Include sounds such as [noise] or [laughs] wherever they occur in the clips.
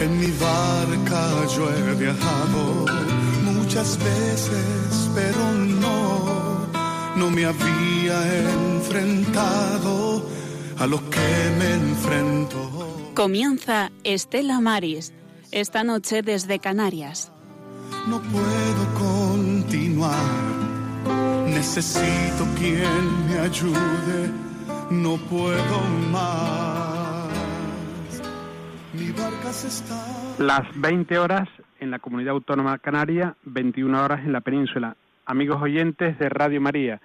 En mi barca yo he viajado muchas veces, pero no, no me había enfrentado a lo que me enfrento. Comienza Estela Maris, esta noche desde Canarias. No puedo continuar, necesito quien me ayude, no puedo más. Las 20 horas en la comunidad autónoma canaria, 21 horas en la península. Amigos oyentes de Radio María,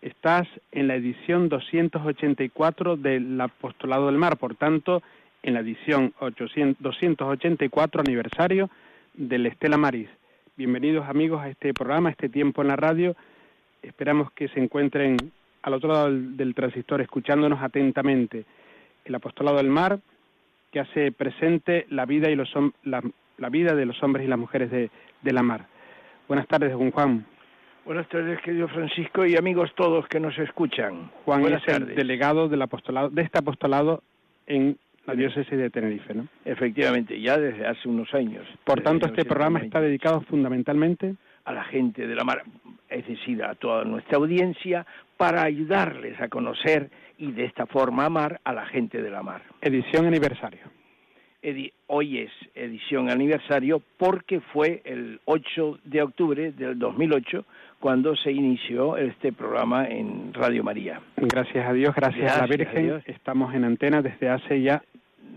estás en la edición 284 del Apostolado del Mar, por tanto, en la edición 800, 284 aniversario del Estela Maris. Bienvenidos amigos a este programa, a este tiempo en la radio. Esperamos que se encuentren al otro lado del, del transistor escuchándonos atentamente. El Apostolado del Mar, que hace presente la vida y los la, la vida de los hombres y las mujeres de, de la mar. Buenas tardes, don Juan. Buenas tardes, querido Francisco, y amigos todos que nos escuchan. Juan Buenas es el delegado del apostolado, de este apostolado en la diócesis de Tenerife, ¿no? Efectivamente, ya desde hace unos años. Por tanto, este programa 1920. está dedicado fundamentalmente a la gente de la mar, es decir, a toda nuestra audiencia, para ayudarles a conocer y de esta forma amar a la gente de la mar. edición aniversario. Edi- hoy es edición aniversario porque fue el 8 de octubre del 2008 cuando se inició este programa en Radio María. Gracias a Dios, gracias, a la a Virgen, estamos en antena desde hace ya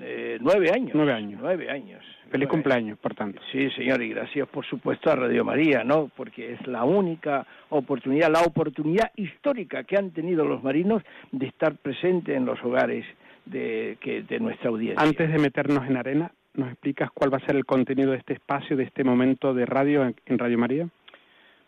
Eh, nueve años. Nueve años. Nueve años. Feliz cumpleaños, por tanto. Sí, señor, y gracias por supuesto a Radio María, ¿no? Porque es la única oportunidad, la oportunidad histórica que han tenido los marinos de estar presentes en los hogares de, que, de nuestra audiencia. Antes de meternos en arena, ¿nos explicas cuál va a ser el contenido de este espacio, de este momento de radio en Radio María?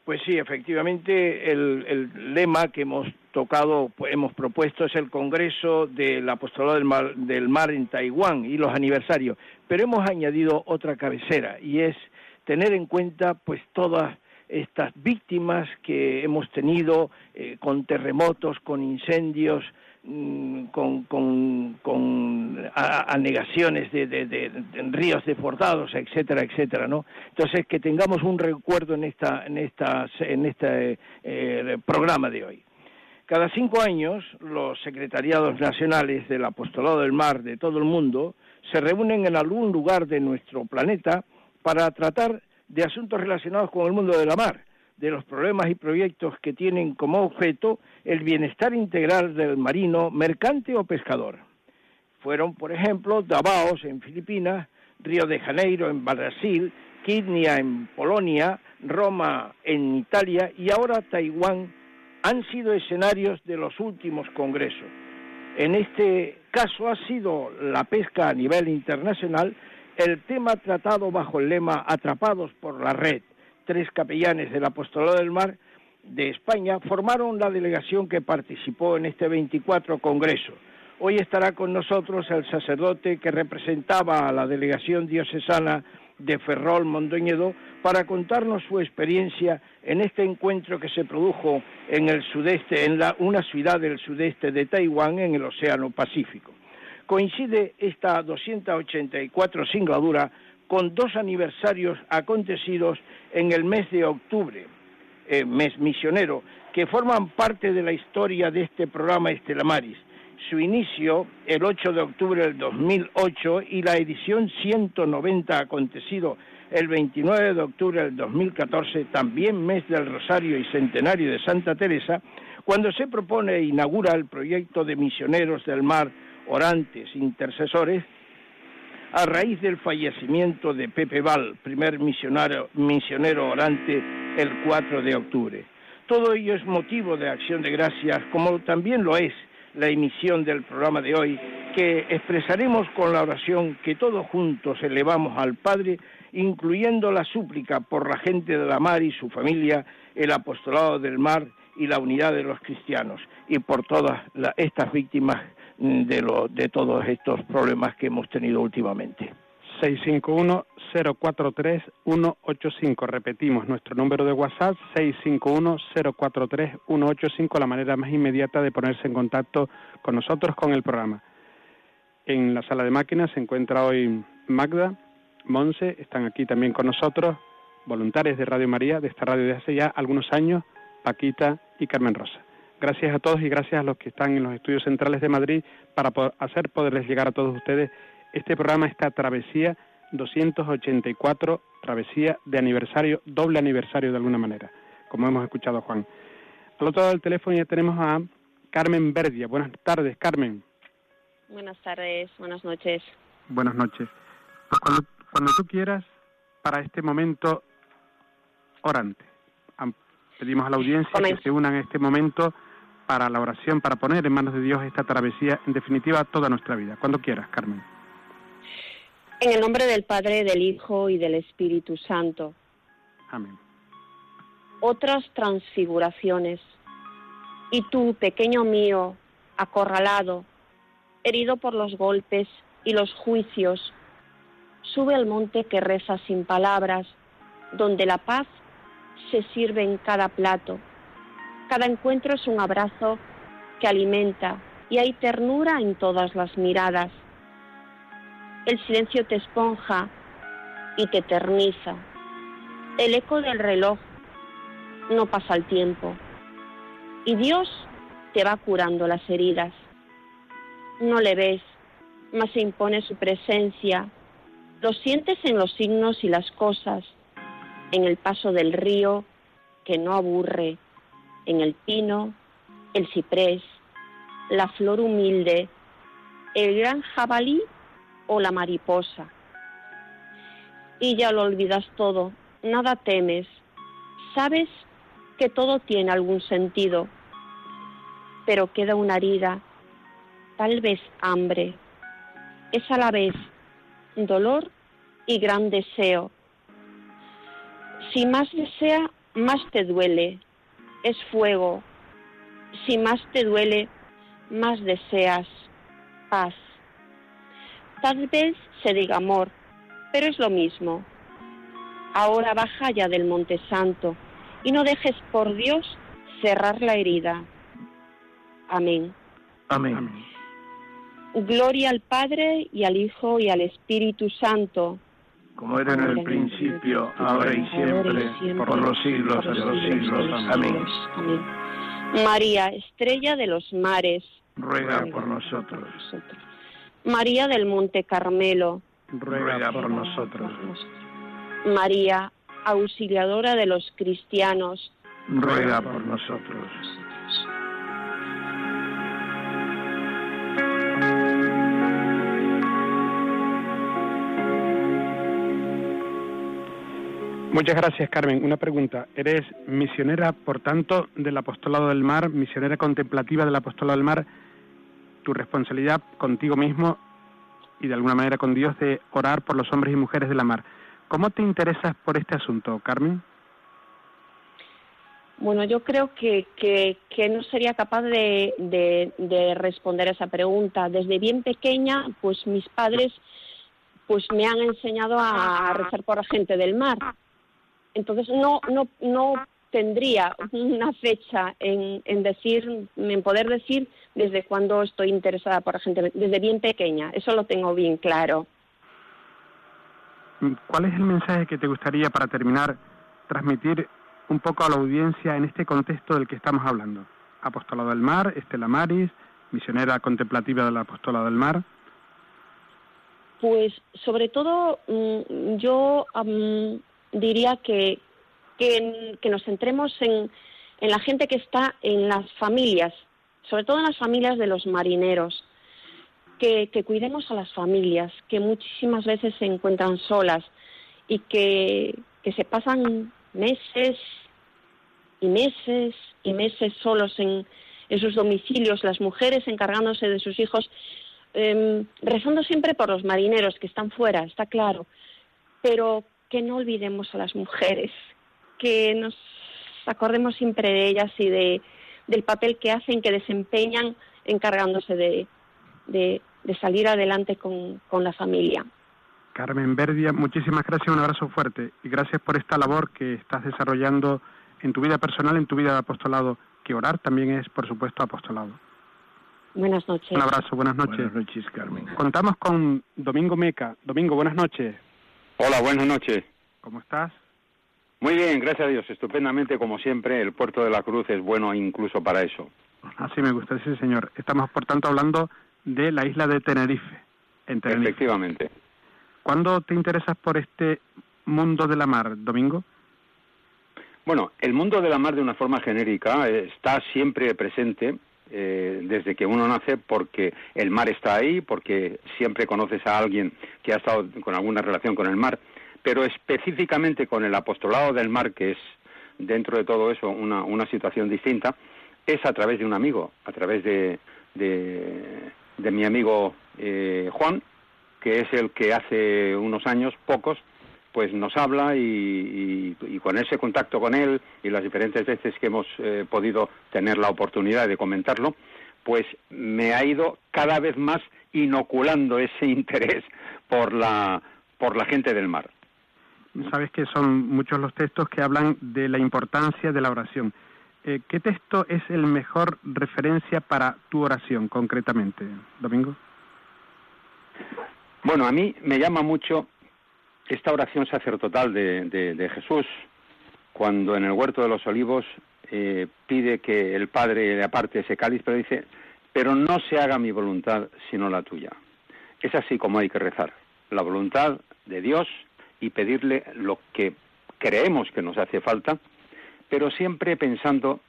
Pues sí, efectivamente, el, el lema que hemos tocado, pues, hemos propuesto es el Congreso del Apostolado del Mar, del Mar en Taiwán y los aniversarios, pero hemos añadido otra cabecera y es tener en cuenta pues todas estas víctimas que hemos tenido eh, con terremotos, con incendios, con, con, con a- anegaciones de, de- de- de ríos desbordados, etcétera, etcétera, ¿no? Entonces que tengamos un recuerdo en esta en esta en este eh, programa de hoy. Cada cinco años los secretariados nacionales del apostolado del mar de todo el mundo se reúnen en algún lugar de nuestro planeta para tratar de asuntos relacionados con el mundo de la mar, de los problemas y proyectos que tienen como objeto el bienestar integral del marino, mercante o pescador. Fueron, por ejemplo, Davaos en Filipinas, Río de Janeiro en Brasil, Kidnia en Polonia, Roma en Italia y ahora Taiwán han sido escenarios de los últimos congresos. En este caso ha sido la pesca a nivel internacional el tema tratado bajo el lema Atrapados por la red. Tres capellanes del Apostolado del Mar de España formaron la delegación que participó en este 24 Congreso. Hoy estará con nosotros el sacerdote que representaba a la delegación diocesana de Ferrol Mondoñedo para contarnos su experiencia en este encuentro que se produjo en el sudeste, en la- una ciudad del sudeste de Taiwán, en el Océano Pacífico. Coincide esta 284 singladura con dos aniversarios acontecidos en el mes de octubre, eh, mes misionero, que forman parte de la historia de este programa Estelamaris. Su inicio el 8 de octubre del 2008 y la edición 190 acontecido el 29 de octubre del 2014, también mes del Rosario y Centenario de Santa Teresa, cuando se propone e inaugura el proyecto de misioneros del mar, orantes, intercesores, a raíz del fallecimiento de Pepe Val, primer misionero orante, el 4 de octubre. Todo ello es motivo de acción de gracias, como también lo es la emisión del programa de hoy, que expresaremos con la oración que todos juntos elevamos al Padre, incluyendo la súplica por la gente de la mar y su familia, el apostolado del mar y la unidad de los cristianos, y por todas estas víctimas de, lo- de todos estos problemas que hemos tenido últimamente. 651-043-185. Repetimos, nuestro número de WhatsApp, 651-043-185, la manera más inmediata de ponerse en contacto con nosotros, con el programa. En la sala de máquinas se encuentra hoy Magda Monse, están aquí también con nosotros, voluntarios de Radio María, de esta radio de hace ya algunos años, Paquita y Carmen Rosa. Gracias a todos y gracias a los que están en los estudios centrales de Madrid para hacer poderles llegar a todos ustedes este programa, esta travesía 284, travesía de aniversario, doble aniversario de alguna manera, como hemos escuchado Juan. Al otro lado del teléfono ya tenemos a Carmen Verdia. Buenas tardes, Carmen. Buenas tardes, buenas noches. Buenas noches. Pues cuando, cuando tú quieras, para este momento orante, pedimos a la audiencia que se unan en este momento para la oración, para poner en manos de Dios esta travesía, en definitiva, toda nuestra vida. Cuando quieras, Carmen. En el nombre del Padre, del Hijo y del Espíritu Santo. Amén. Otras transfiguraciones. Y tú, pequeño mío, acorralado, herido por los golpes y los juicios, sube al monte que reza sin palabras, donde la paz se sirve en cada plato. Cada encuentro es un abrazo que alimenta y hay ternura en todas las miradas. El silencio te esponja y te eterniza. El eco del reloj no pasa el tiempo y Dios te va curando las heridas no le ves, mas se impone su presencia. Lo sientes en los signos y las cosas, en el paso del río que no aburre, en el pino, el ciprés, la flor humilde, el gran jabalí o la mariposa. Y ya lo olvidas todo, nada temes, sabes que todo tiene algún sentido, pero queda una herida tal vez hambre. Es a la vez dolor y gran deseo. Si más desea, más te duele. Es fuego. Si más te duele, más deseas paz. Tal vez se diga amor, pero es lo mismo. Ahora baja ya del Monte Santo y no dejes por Dios cerrar la herida. Amén. Amén. Gloria al Padre y al Hijo y al Espíritu Santo. Como era en el principio, ahora y siempre, por los siglos de los siglos. Amén. María, estrella de los mares. Ruega por nosotros. María del Monte Carmelo. Ruega por nosotros. María, auxiliadora de los cristianos. Ruega por nosotros. Muchas gracias, Carmen. Una pregunta. ¿Eres misionera, por tanto, del Apostolado del Mar, misionera contemplativa del Apostolado del Mar? Tu responsabilidad contigo mismo y de alguna manera con Dios de orar por los hombres y mujeres de la mar. ¿Cómo te interesas por este asunto, Carmen? Bueno, yo creo que, que, no sería capaz de, de, de, responder a esa pregunta. Desde bien pequeña, pues mis padres pues me han enseñado a rezar por la gente del mar. Entonces no, no, no tendría una fecha en, en decir, en poder decir desde cuándo estoy interesada por la gente, desde bien pequeña, eso lo tengo bien claro. ¿Cuál es el mensaje que te gustaría, para terminar, transmitir un poco a la audiencia en este contexto del que estamos hablando? Apostolado del Mar, Estela Maris, misionera contemplativa del Apostolado del Mar. Pues sobre todo mm, yo diría que, que, nos centremos en, en la gente que está en las familias, sobre todo en las familias de los marineros, que, cuidemos a las familias, que muchísimas veces se encuentran solas y que, que se pasan meses y meses y meses solos en, en sus domicilios, las mujeres encargándose de sus hijos, eh, rezando siempre por los marineros que están fuera, está claro, pero que no olvidemos a las mujeres, que nos acordemos siempre de ellas y de, del papel que hacen, que desempeñan encargándose de, de, salir adelante con, con, la familia. Carmen Verdia, muchísimas gracias, un abrazo fuerte y gracias por esta labor que estás desarrollando en tu vida personal, en tu vida de apostolado, que orar también es, por supuesto, apostolado. Buenas noches. Un abrazo, buenas noches. Buenas noches, Carmen. Contamos con Domingo Meca. Domingo, buenas noches. Hola, buenas noches. ¿Cómo estás? Muy bien, gracias a Dios, estupendamente como siempre. El puerto de la Cruz es bueno incluso para eso. Así me gusta, sí, señor. Estamos, por tanto, hablando de la isla de Tenerife. En Tenerife. Efectivamente. ¿Cuándo te interesas por este mundo de la mar, Domingo? Bueno, el mundo de la mar de una forma genérica eh, está siempre presente eh, desde que uno nace porque el mar está ahí, porque siempre conoces a alguien que ha estado con alguna relación con el mar, pero específicamente con el apostolado del mar, que es dentro de todo eso una, una situación distinta, es a través de un amigo, a través de, de, mi amigo eh, Juan, que es el que hace unos años, pocos, pues nos habla y, con ese contacto con él y las diferentes veces que hemos eh, podido tener la oportunidad de comentarlo, pues me ha ido cada vez más inoculando ese [laughs] interés por la, por la gente del mar. Sabes que son muchos los textos que hablan de la importancia de la oración. Eh, ¿Qué texto es el mejor referencia para tu oración concretamente, Domingo? Bueno, a mí me llama mucho esta oración sacerdotal de, de, Jesús, cuando en el huerto de los olivos eh, pide que el Padre le aparte ese cáliz, pero dice, pero no se haga mi voluntad sino la tuya. Es así como hay que rezar, la voluntad de Dios y pedirle lo que creemos que nos hace falta, pero siempre pensando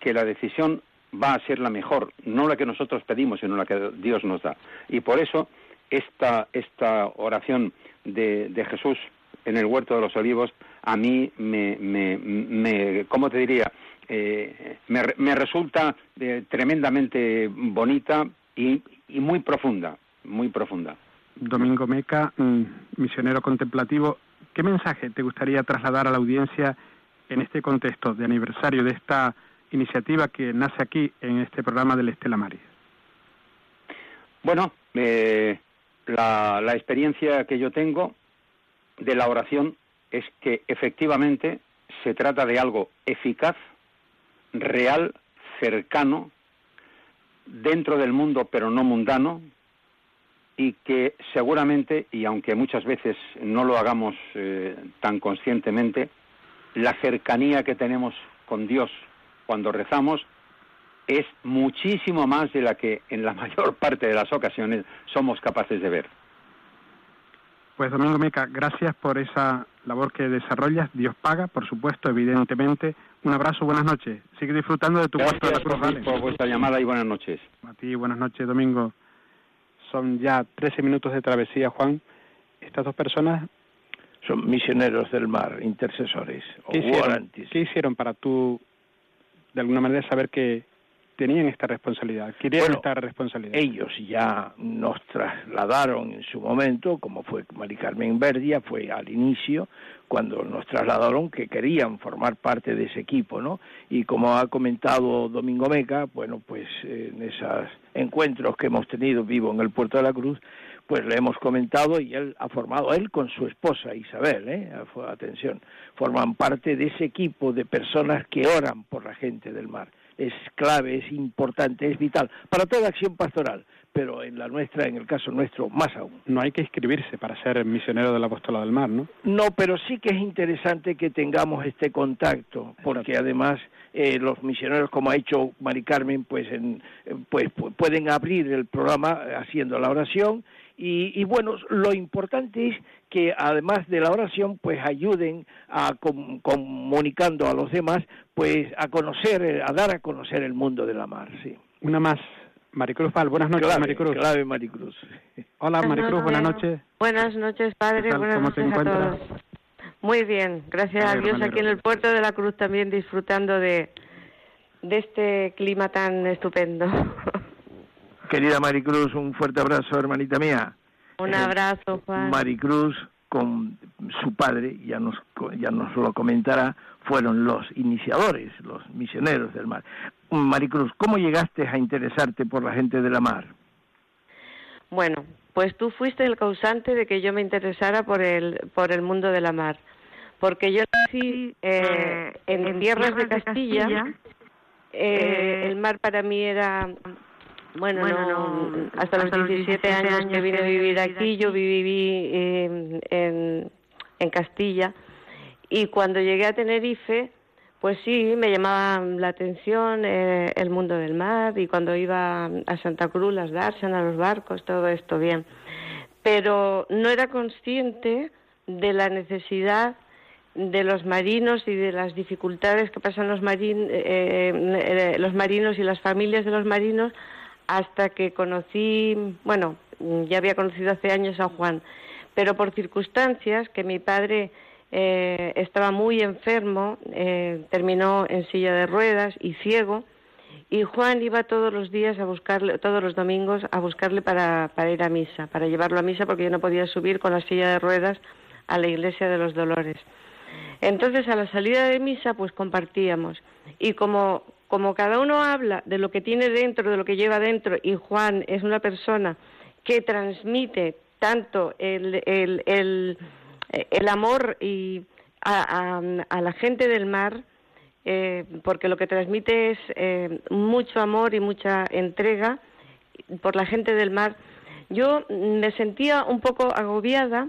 que la decisión va a ser la mejor, no la que nosotros pedimos, sino la que Dios nos da. Y por eso esta, esta oración de, de Jesús en el huerto de los olivos a mí me, me, me ¿cómo te diría? Eh, me, me, resulta eh, tremendamente bonita y, y, muy profunda, muy profunda. Domingo Meca, mm, misionero contemplativo, ¿qué mensaje te gustaría trasladar a la audiencia en este contexto de aniversario de esta iniciativa que nace aquí en este programa del Estela Maris? Bueno, eh, la, experiencia que yo tengo de la oración es que efectivamente se trata de algo eficaz, real, cercano, dentro del mundo pero no mundano, y que seguramente, y aunque muchas veces no lo hagamos eh, tan conscientemente, la cercanía que tenemos con Dios cuando rezamos es muchísimo más de la que en la [laughs] mayor parte de las ocasiones somos capaces de ver. Pues Domingo Meca, gracias por esa labor que desarrollas. Dios paga, por supuesto, evidentemente. Un abrazo, buenas noches. Sigue disfrutando de tu gracias de la Cruz. Por, por vuestra llamada y buenas noches. A ti, buenas noches, Domingo. Son ya 13 minutos de travesía, Juan. Estas dos personas son misioneros del mar, intercesores ¿Qué hicieron, ¿Qué hicieron para tú, de alguna manera, saber que tenían esta responsabilidad, querían esta responsabilidad. Ellos ya nos trasladaron en su momento, como fue Mari Carmen Verdia, fue al inicio, cuando nos trasladaron que querían formar parte de ese equipo, ¿no? Y como ha comentado Domingo Meca, bueno, pues en esos encuentros que hemos tenido vivo en el Puerto de la Cruz, pues le hemos comentado y él ha formado, él con su esposa Isabel, ¿eh? atención, forman parte de ese equipo de personas que oran por la gente del mar es clave, es importante, es vital para toda acción pastoral, pero en la nuestra, en el caso nuestro, más aún. No hay que inscribirse para ser misionero del apostolado del mar, ¿no? No, pero sí que es interesante que tengamos este contacto, porque además eh, los misioneros, como ha hecho Mari Carmen, pues, en, pues pueden abrir el programa haciendo la oración y, bueno, lo importante es que además de la oración, pues ayuden a comunicando a los demás, pues a conocer, a dar a conocer el mundo de la mar, sí. Una más, Maricruz Val. Buenas noches, Maricruz. Clave, Maricruz. Hola, Maricruz, buenas noches. Buenas noches, padre. Buenas noches a todos. Muy bien, gracias a Dios aquí en el puerto de la Cruz también disfrutando de, de este clima tan estupendo. Querida Maricruz, un fuerte abrazo, hermanita mía. Un eh, abrazo, Juan. Maricruz, con su padre, ya nos, ya nos lo comentará, fueron los iniciadores, los misioneros del mar. Maricruz, ¿cómo llegaste a interesarte por la gente de la mar? Bueno, pues tú fuiste el causante de que yo me interesara por el, por el mundo de la mar. Porque yo nací eh, en, tierras de Castilla, eh, el mar para mí era bueno, hasta, los 17, años que vine a vivir aquí, yo viví en, en Castilla. Y cuando llegué a Tenerife, pues sí, me llamaba la atención eh, el mundo del mar y cuando iba a Santa Cruz, las a los barcos, todo esto bien. Pero no era consciente de la necesidad de los marinos y de las dificultades que pasan los, marin, eh, eh, los marinos y las familias de los marinos hasta que conocí, bueno, ya había conocido hace años a Juan, pero por circunstancias que mi padre eh, estaba muy enfermo, terminó en silla de ruedas y ciego, y Juan iba todos los días a buscarle, todos los domingos a buscarle para, para ir a misa, para llevarlo a misa porque yo no podía subir con la silla de ruedas a la iglesia de los Dolores. Entonces, a la salida de misa, pues compartíamos. Y como, como cada uno habla de lo que tiene dentro, de lo que lleva dentro, y Juan es una persona que transmite tanto el, el, el, el amor y a, a, la gente del mar, eh, porque lo que transmite es eh, mucho amor y mucha entrega por la gente del mar, yo me sentía un poco agobiada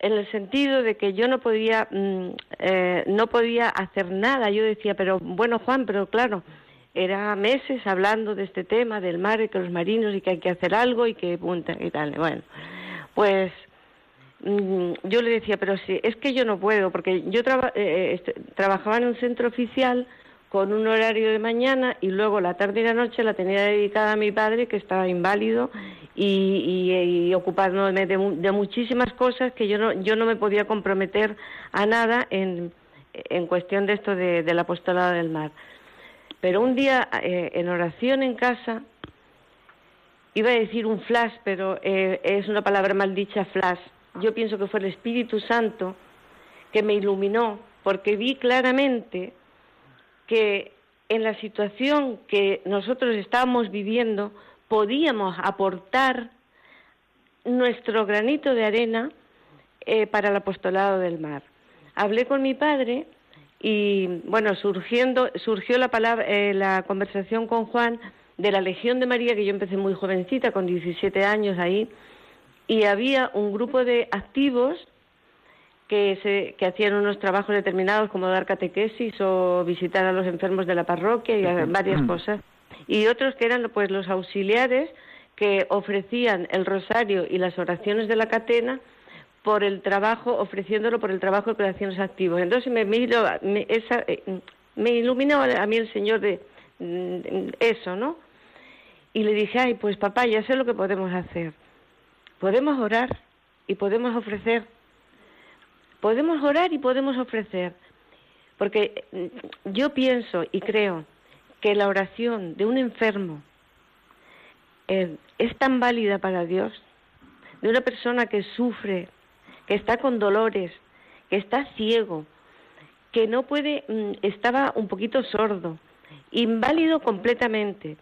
en el sentido de que yo no podía mm, eh, no podía hacer nada. Yo decía pero bueno Juan pero claro era meses hablando de este tema del mar y que los marinos y que hay que hacer algo y que punta y tal bueno. Pues mm, yo le decía pero sí es que yo no puedo porque yo eh, eh, este, trabajaba en un centro oficial con un horario de mañana y luego la tarde y la noche la tenía dedicada a mi padre que estaba inválido y, ocupándome de, muchísimas cosas que yo no, yo no me podía comprometer a nada en, en cuestión de esto de, del apostolado del mar. Pero un día eh, en oración en casa, iba a decir un flash, pero eh, es una palabra mal dicha, flash. Yo pienso que fue el Espíritu Santo que me iluminó porque vi claramente que en la situación que nosotros estábamos viviendo podíamos aportar nuestro granito de arena eh, para el apostolado del mar. Hablé con mi padre y bueno, surgiendo, surgió la palabra, eh, la conversación con Juan de la Legión de María, que yo empecé muy jovencita, con 17 años ahí, y había un grupo de activos que, se, hacían unos trabajos determinados como dar catequesis o visitar a los enfermos de la parroquia y varias cosas. Y otros que eran pues los auxiliares que ofrecían el rosario y las oraciones de la catena por el trabajo, ofreciéndolo por el trabajo de los activos. Entonces me, me, esa, eh, me iluminó a mí el Señor de mm, eso, ¿no? Y le dije, ay, pues papá, ya sé lo que podemos hacer. Podemos orar y podemos ofrecer Podemos orar y podemos ofrecer, porque mm, yo pienso y creo que la oración de un enfermo eh, es tan válida para Dios, de una persona que sufre, que está con dolores, que está ciego, que no puede, mm, estaba un poquito sordo, inválido completamente,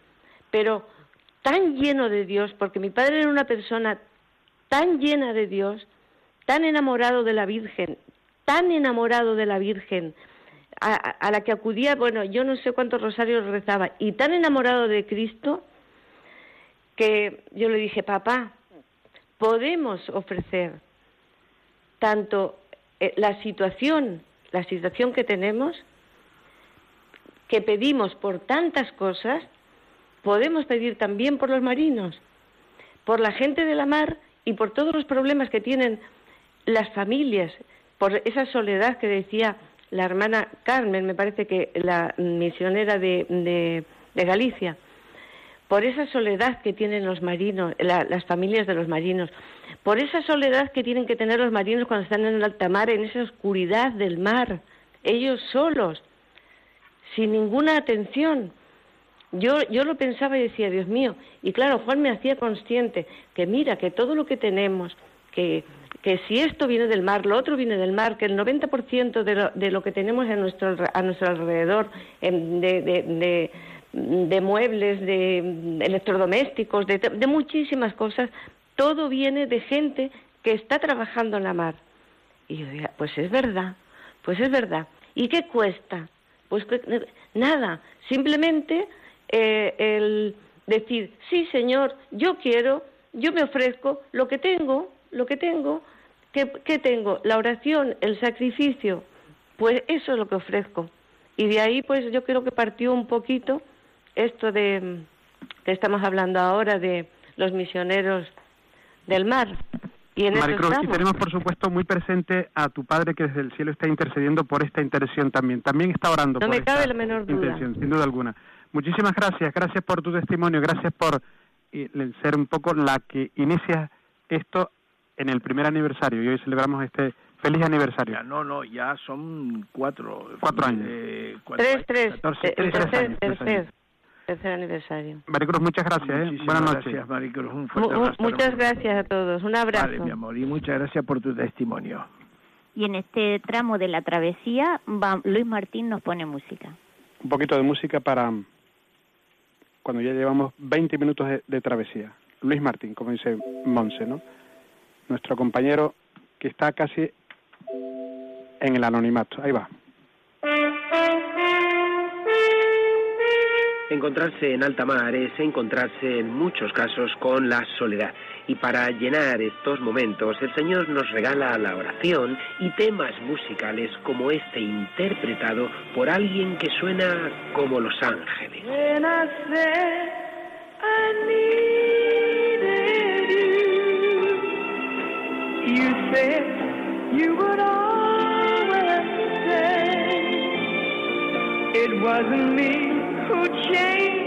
pero tan lleno de Dios, porque mi padre era una persona tan llena de Dios, tan enamorado de la Virgen, tan enamorado de la Virgen, a, la que acudía, bueno, yo no sé cuántos rosarios rezaba, y tan enamorado de Cristo, que yo le dije, papá, podemos ofrecer tanto eh, la situación, la situación que tenemos, que pedimos por tantas cosas, podemos pedir también por los marinos, por la gente de la mar y por todos los problemas que tienen las familias, por esa soledad que decía la hermana Carmen, me parece que la misionera de, de, Galicia, por esa soledad que tienen los marinos, las familias de los marinos, por esa soledad que tienen que tener los marinos cuando están en el alta mar, en esa oscuridad del mar, ellos solos, sin ninguna atención. Yo, yo lo pensaba y decía, Dios mío, y claro, Juan me hacía consciente que mira, que todo lo que tenemos, que que si esto viene del mar, lo otro viene del mar, que el 90% de lo, de lo que tenemos a nuestro, a nuestro alrededor de, de, muebles, de electrodomésticos, de, de muchísimas cosas, todo viene de gente que está trabajando en la mar. Y yo decía, pues es verdad, pues es verdad. ¿Y qué cuesta? Pues nada, simplemente eh, el decir, sí, Señor, yo quiero, yo me ofrezco lo que tengo, lo que tengo ¿Qué, ¿Qué tengo? La oración, el sacrificio. Pues eso es lo que ofrezco. Y de ahí, pues yo creo que partió un poquito esto de que estamos hablando ahora de los misioneros del mar. Y en Maricruz, y tenemos por supuesto muy presente a tu padre que desde el cielo está intercediendo por esta intercesión también. También está orando no por me cabe la menor duda. intención, sin duda alguna. Muchísimas gracias, gracias por tu testimonio, gracias por eh, ser un poco la que inicia esto en el primer aniversario y hoy celebramos este feliz aniversario. no, no, ya son cuatro. Cuatro años. Eh, tres, tres. Eh, tercer, tercer, tercer aniversario. Maricruz, muchas gracias. ¿eh? Buenas noches. Gracias, Maricruz. Un muchas gracias a todos. Un abrazo. Vale, mi amor, y muchas gracias por tu testimonio. Y en este tramo de la travesía, Luis Martín nos pone música. Un poquito de música para cuando ya llevamos 20 minutos de, travesía. Luis Martín, como dice Monse, ¿no? Nuestro compañero que está casi en el anonimato. Ahí va. Encontrarse en alta mar es encontrarse en muchos casos con la soledad. Y para llenar estos momentos, el Señor nos regala la oración y temas musicales como este interpretado por alguien que suena como los ángeles. You said you would always say It wasn't me who changed.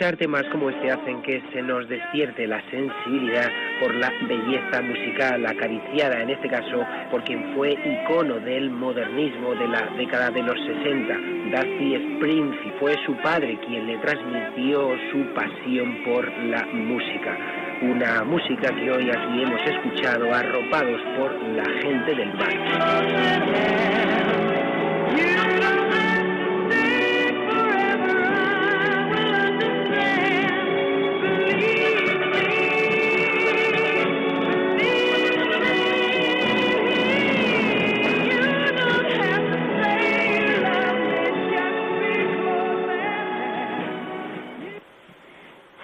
Escuchar temas como este hacen que se nos despierte la sensibilidad por la belleza musical acariciada, en este caso por quien fue icono del modernismo de la década de los 60, Dusty Springs, y fue su padre quien le transmitió su pasión por la música. Una música que hoy aquí hemos escuchado arropados por la gente del mar.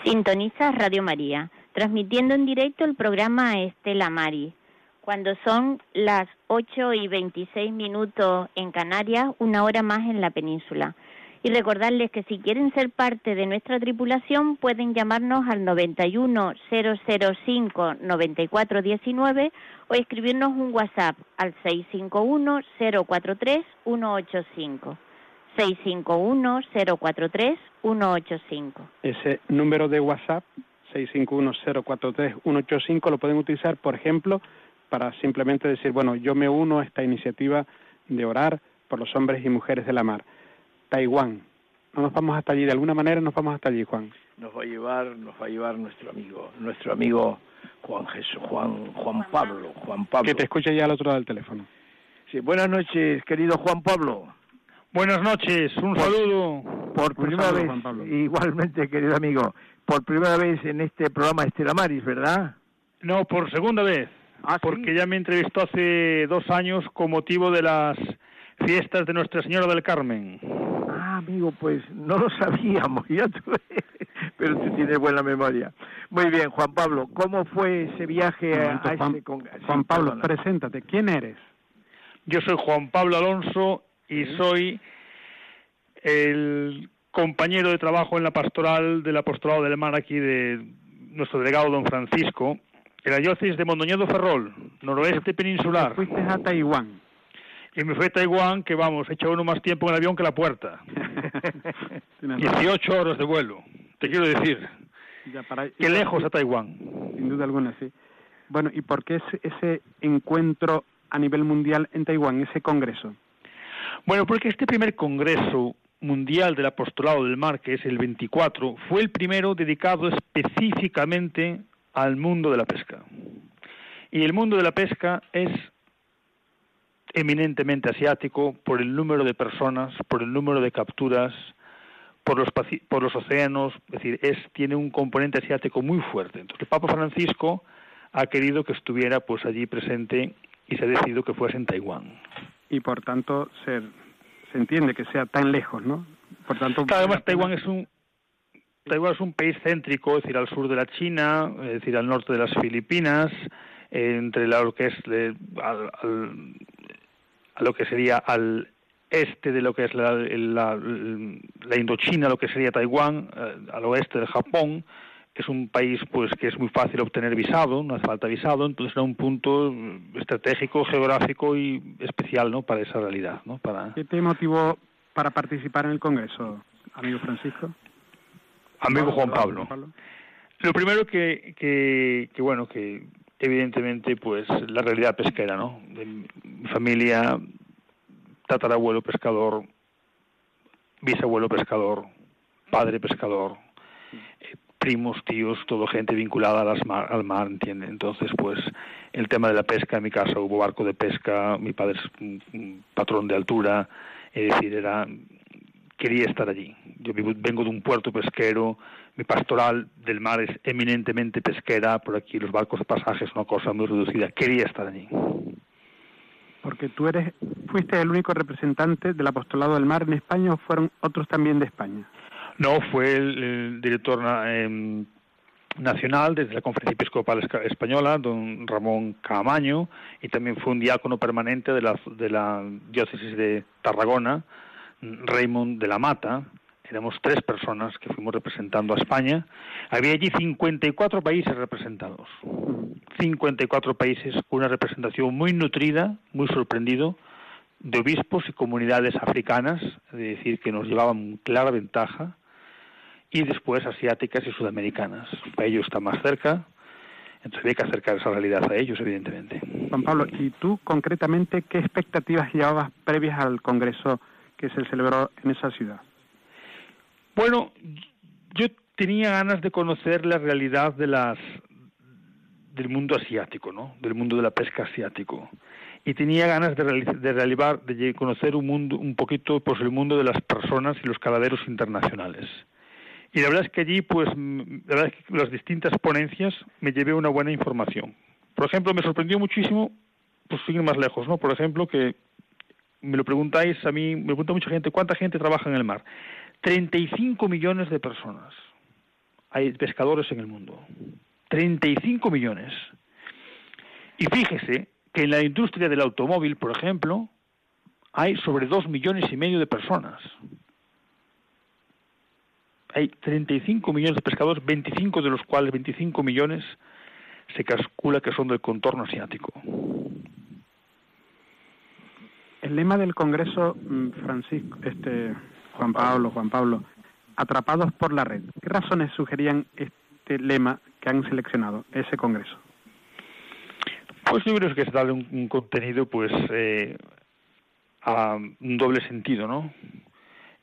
Sintoniza Radio María, transmitiendo en directo el programa Estela Mari. Cuando son las 8 y 26 minutos en Canarias, una hora más en la península. Y recordarles que si quieren ser parte de nuestra tripulación pueden llamarnos al 91 005 9419 o escribirnos un WhatsApp al 651 043 185. 651-043-185. Ese número de WhatsApp, 651-043-185, lo pueden utilizar, por ejemplo, para simplemente decir, bueno, yo me uno a esta iniciativa de orar por los hombres y mujeres de la mar. Taiwán. No nos vamos hasta allí, de alguna manera nos vamos hasta allí, Juan. Nos va a llevar, nos va a llevar nuestro amigo, nuestro amigo Juan Jesús, Juan, Juan Pablo, Juan Pablo. Que te escuche ya al otro lado del teléfono. Sí, buenas noches, querido Juan Pablo. Buenas noches, un saludo. Por primera vez, igualmente, querido amigo, por primera vez en este programa Estela Maris, ¿verdad? No, por segunda vez. ¿Ah, porque ya me entrevistó hace dos años con motivo de las fiestas de Nuestra Señora del Carmen. Ah, amigo, pues no lo sabíamos, [laughs] ya tuve, pero tú tienes buena memoria. Muy bien, Juan Pablo, ¿cómo fue ese viaje a, Juan, Juan Pablo, preséntate, ¿quién eres? Yo soy Juan Pablo Alonso y soy el compañero de trabajo en la pastoral del apostolado del mar aquí de nuestro delegado don Francisco En la diócesis de Mondoñedo Ferrol, noroeste peninsular. Fuiste a Taiwán. Y me fui a Taiwán, que vamos, he hecho uno más tiempo en el avión que la puerta. [laughs] 18 horas de vuelo, te quiero decir. Ya para- Qué lejos a Taiwán. Sin duda alguna, sí. Bueno, ¿y por qué ese encuentro a nivel mundial en Taiwán, ese congreso? Bueno, porque este primer Congreso Mundial del Apostolado del Mar, que es el 24, fue el primero dedicado específicamente al mundo de la pesca. Y el mundo de la pesca es eminentemente asiático por el número de personas, por el número de capturas, por los, por los océanos, es decir, es, tiene un componente asiático muy fuerte. Entonces, el Papa Francisco ha querido que estuviera pues allí presente y se ha decidido que fuese en Taiwán. Y por tanto se, se entiende que sea tan lejos, ¿no? Por tanto, Claro, además Taiwán es un Taiwán es un país céntrico, es decir, al sur de la China, es decir, al norte de las Filipinas, entre la- lo que es al- al- a lo que sería al este de lo que es la, la, la Indochina, lo que sería Taiwán, eh, al oeste del Japón, es un país pues que es muy fácil obtener visado, no hace falta visado, entonces era un punto eh, estratégico, geográfico y especial, ¿no? Para esa realidad, ¿no? Para ¿Qué te motivó para participar en el congreso, amigo Francisco? amigo Juan Pablo. Lo primero que, que, que, bueno, que evidentemente, pues la realidad pesquera, ¿no? De mi familia, tatarabuelo pescador, bisabuelo pescador, padre pescador, eh, primos, tíos, todo gente vinculada a las mar- al mar, ¿entiende? Entonces, pues el tema de la pesca, en mi casa hubo barco de pesca, mi padre es un patrón de altura, es decir, era quería estar allí. Yo vivo- vengo de un puerto pesquero, mi pastoral del mar es eminentemente pesquera, por aquí los barcos de pasaje es una cosa muy reducida, quería estar allí. Porque tú eres, fuiste el único representante del apostolado del mar en España o fueron otros también de España. No, fue el, director em, nacional desde la Conferencia Episcopal Española, don Ramón Caamaño, y también fue un diácono permanente de la, de la diócesis de Tarragona, Raymond de la Mata. Éramos tres personas que fuimos representando a España. Había allí 54 países representados. 54 países, una representación muy nutrida, muy sorprendido, de obispos y comunidades africanas, es decir, que nos llevaban clara ventaja, y después asiáticas y sudamericanas. Para ellos está más cerca, entonces había que acercar esa realidad a ellos, evidentemente. Juan Pablo, ¿y tú concretamente qué expectativas llevabas previas al congreso que se celebró en esa ciudad? Bueno, yo tenía ganas de conocer la realidad de las del mundo asiático, ¿no? Del mundo de la pesca asiático. Y tenía ganas de, de de conocer un mundo, un poquito, pues el mundo de las personas y los caladeros internacionales. Y la verdad es que allí, pues, la verdad es que las distintas ponencias me llevé una buena información. Por ejemplo, me sorprendió muchísimo, pues sin ir más lejos, ¿no? Por ejemplo, que me lo preguntáis a mí, me pregunta mucha gente, ¿cuánta gente trabaja en el mar? 35 millones de personas. Hay pescadores en el mundo. 35 millones. Y fíjese que en la industria del automóvil, por ejemplo, hay sobre 2 millones y medio de personas. Hay 35 millones de pescadores, 25 de los cuales 25 millones se calcula que son del contorno asiático. El lema del Congreso, mm, Francisco, este, Juan Pablo, Juan Pablo, atrapados por la red. ¿Qué razones sugerían este lema que han seleccionado, ese Congreso? Pues yo creo que darle un, un contenido, pues, eh, a un doble sentido, ¿no?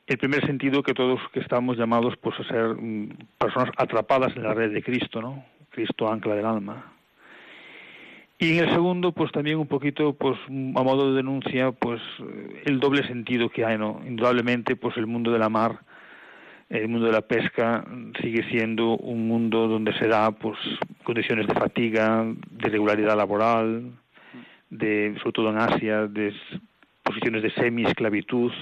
El primer sentido que todos que estamos llamados, pues, a ser mm, personas atrapadas en la red de Cristo, ¿no? Cristo ancla del alma. Y en el segundo, pues también un poquito, pues a modo de denuncia, pues el doble sentido que hay, ¿no? Indudablemente, pues el mundo de la mar, el mundo de la pesca sigue siendo un mundo donde se da, pues, condiciones de fatiga, de irregularidad laboral, de, sobre todo en Asia, de posiciones de semi-esclavitud.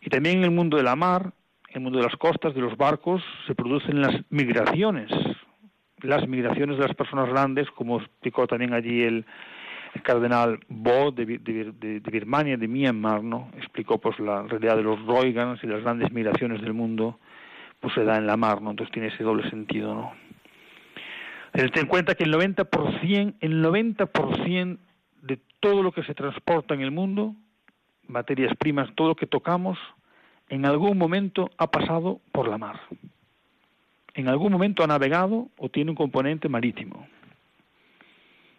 Y también en el mundo de la mar, en el mundo de las costas, de los barcos, se producen las migraciones, las migraciones de las personas grandes, como explicó también allí el, cardenal Bo de, de de- Birmania, de Myanmar, ¿no? Explicó pues la realidad de los Rohingans y las grandes migraciones del mundo, pues se da en la mar, ¿no? Entonces tiene ese doble sentido, ¿no? Ten en cuenta que el 90%, el 90% de todo lo que se transporta en el mundo, materias primas, todo lo que tocamos, en algún momento ha pasado por la mar. En algún momento ha navegado o tiene un componente marítimo.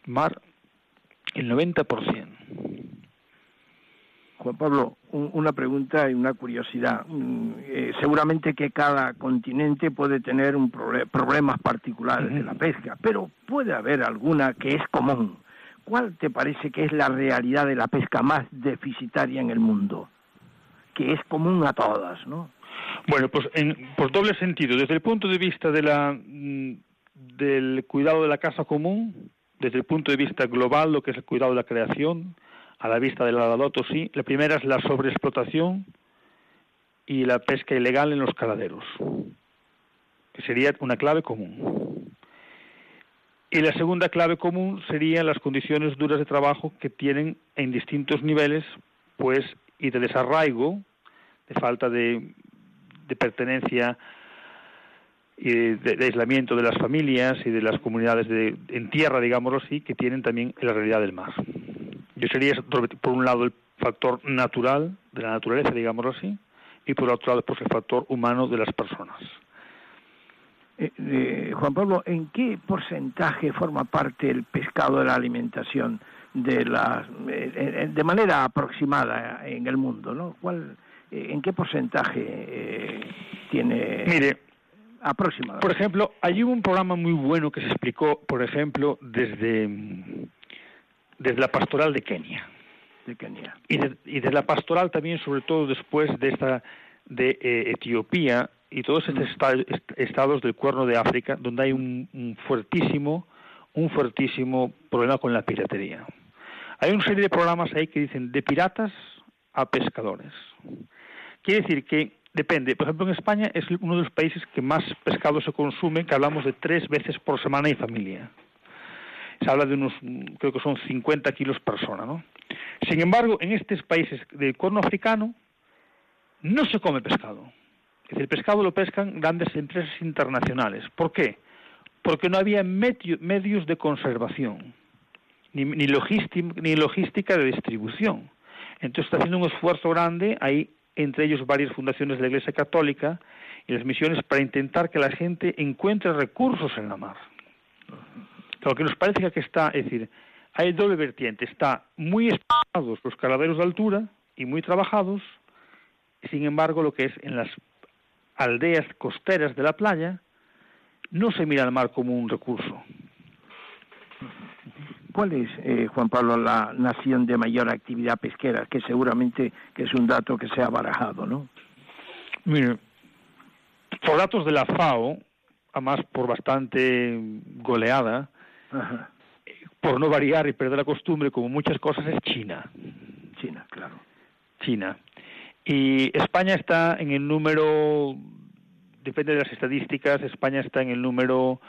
Mar, el 90%. Juan Pablo, una pregunta y una curiosidad. Mm, eh, seguramente que cada continente puede tener un problemas particulares de la pesca, pero puede haber alguna que es común. ¿Cuál te parece que es la realidad de la pesca más deficitaria en el mundo? Que es común a todas, ¿no? Bueno, pues en, por doble sentido. Desde el punto de vista de la, mm, del cuidado de la casa común, desde el punto de vista global, lo que es el cuidado de la creación, a la vista del lavado sí. La primera es la sobreexplotación y la pesca ilegal en los caladeros, que sería una clave común. Y la segunda clave común serían las condiciones duras de trabajo que tienen en distintos niveles, pues, y de desarraigo, de falta de, de pertenencia y de, aislamiento de las familias y de las comunidades de, en tierra, digámoslo así, que tienen también la realidad del mar. Yo sería, por un lado, el factor natural, de la naturaleza, digámoslo así, y por otro lado, pues el factor humano de las personas. Eh, eh, Juan Pablo, ¿en qué porcentaje forma parte el pescado de la alimentación de la, eh, de manera aproximada en el mundo, ¿no? ¿Cuál, ¿En qué porcentaje tiene? Mire, aproximado. Por ejemplo, hay un programa muy bueno que se explicó, por ejemplo, desde desde la pastoral de Kenia. De Kenia. Y, desde la pastoral también, sobre todo después de esta de eh, Etiopía y todos estos estados del cuerno de África, donde hay un, fuertísimo, un fuertísimo problema con la piratería. Hay una serie de programas ahí que dicen de piratas a pescadores. Quiere decir que depende. Por ejemplo, en España es uno de los países que más pescado se consume, que hablamos de tres veces por semana y familia se habla de unos, creo que son 50 kilos persona, ¿no? Sin embargo, en estos países del corno africano no se come pescado. Es decir, el pescado lo pescan grandes empresas internacionales. ¿Por qué? Porque no había medios de conservación, ni, ni, logística de distribución. Entonces está haciendo un esfuerzo grande, hay entre ellos varias fundaciones de la Iglesia Católica y las misiones para intentar que la gente encuentre recursos en la mar. Lo que nos parece que está, es decir, hay doble vertiente, está muy explotados los caladeros de altura y muy trabajados, sin embargo lo que es en las aldeas costeras de la playa, no se mira al mar como un recurso. ¿Cuál es, eh, Juan Pablo, la nación de mayor actividad pesquera? Que seguramente que es un dato que se ha barajado, ¿no? Mire, por datos de la FAO, además por bastante goleada, por no variar y perder la costumbre, como muchas cosas, es China. China, claro. China. Y España está en el número, depende de las estadísticas, España está en el número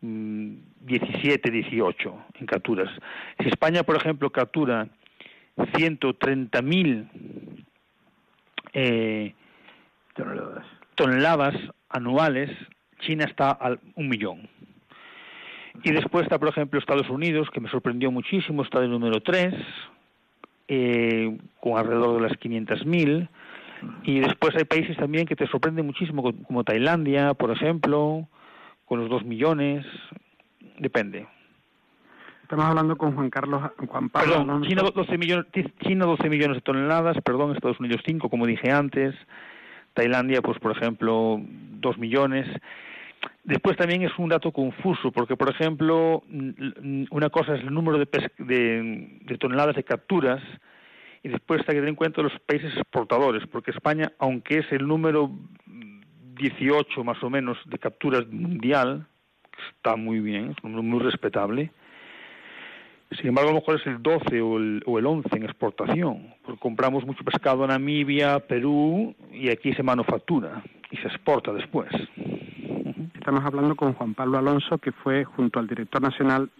17, mm, 18 en capturas. Si España, por ejemplo, captura 130.000 eh, toneladas. toneladas anuales, China está al un millón. Y después está, por ejemplo, Estados Unidos, que me sorprendió muchísimo, está de número 3, eh, con alrededor de las 500.000. Y después hay países también que te sorprenden muchísimo, como Tailandia, por ejemplo, con los 2 millones. Depende. Estamos hablando con Juan Carlos, Juan Pablo. Perdón, China 12, millones, China 12 millones de toneladas, perdón, Estados Unidos 5, como dije antes. Tailandia, pues por ejemplo, 2 millones. Después también es un dato confuso, porque, por ejemplo, una cosa es el número de, de, toneladas de capturas y después hay que tener en cuenta los países exportadores, porque España, aunque es el número 18 más o menos de capturas mundial, está muy bien, es un número muy respetable, sin embargo, a lo mejor es el 12 o el, o el 11 en exportación, porque compramos mucho pescado en Namibia, Perú, y aquí se manufactura y se exporta después. Estamos hablando con Juan Pablo Alonso, que fue junto al director nacional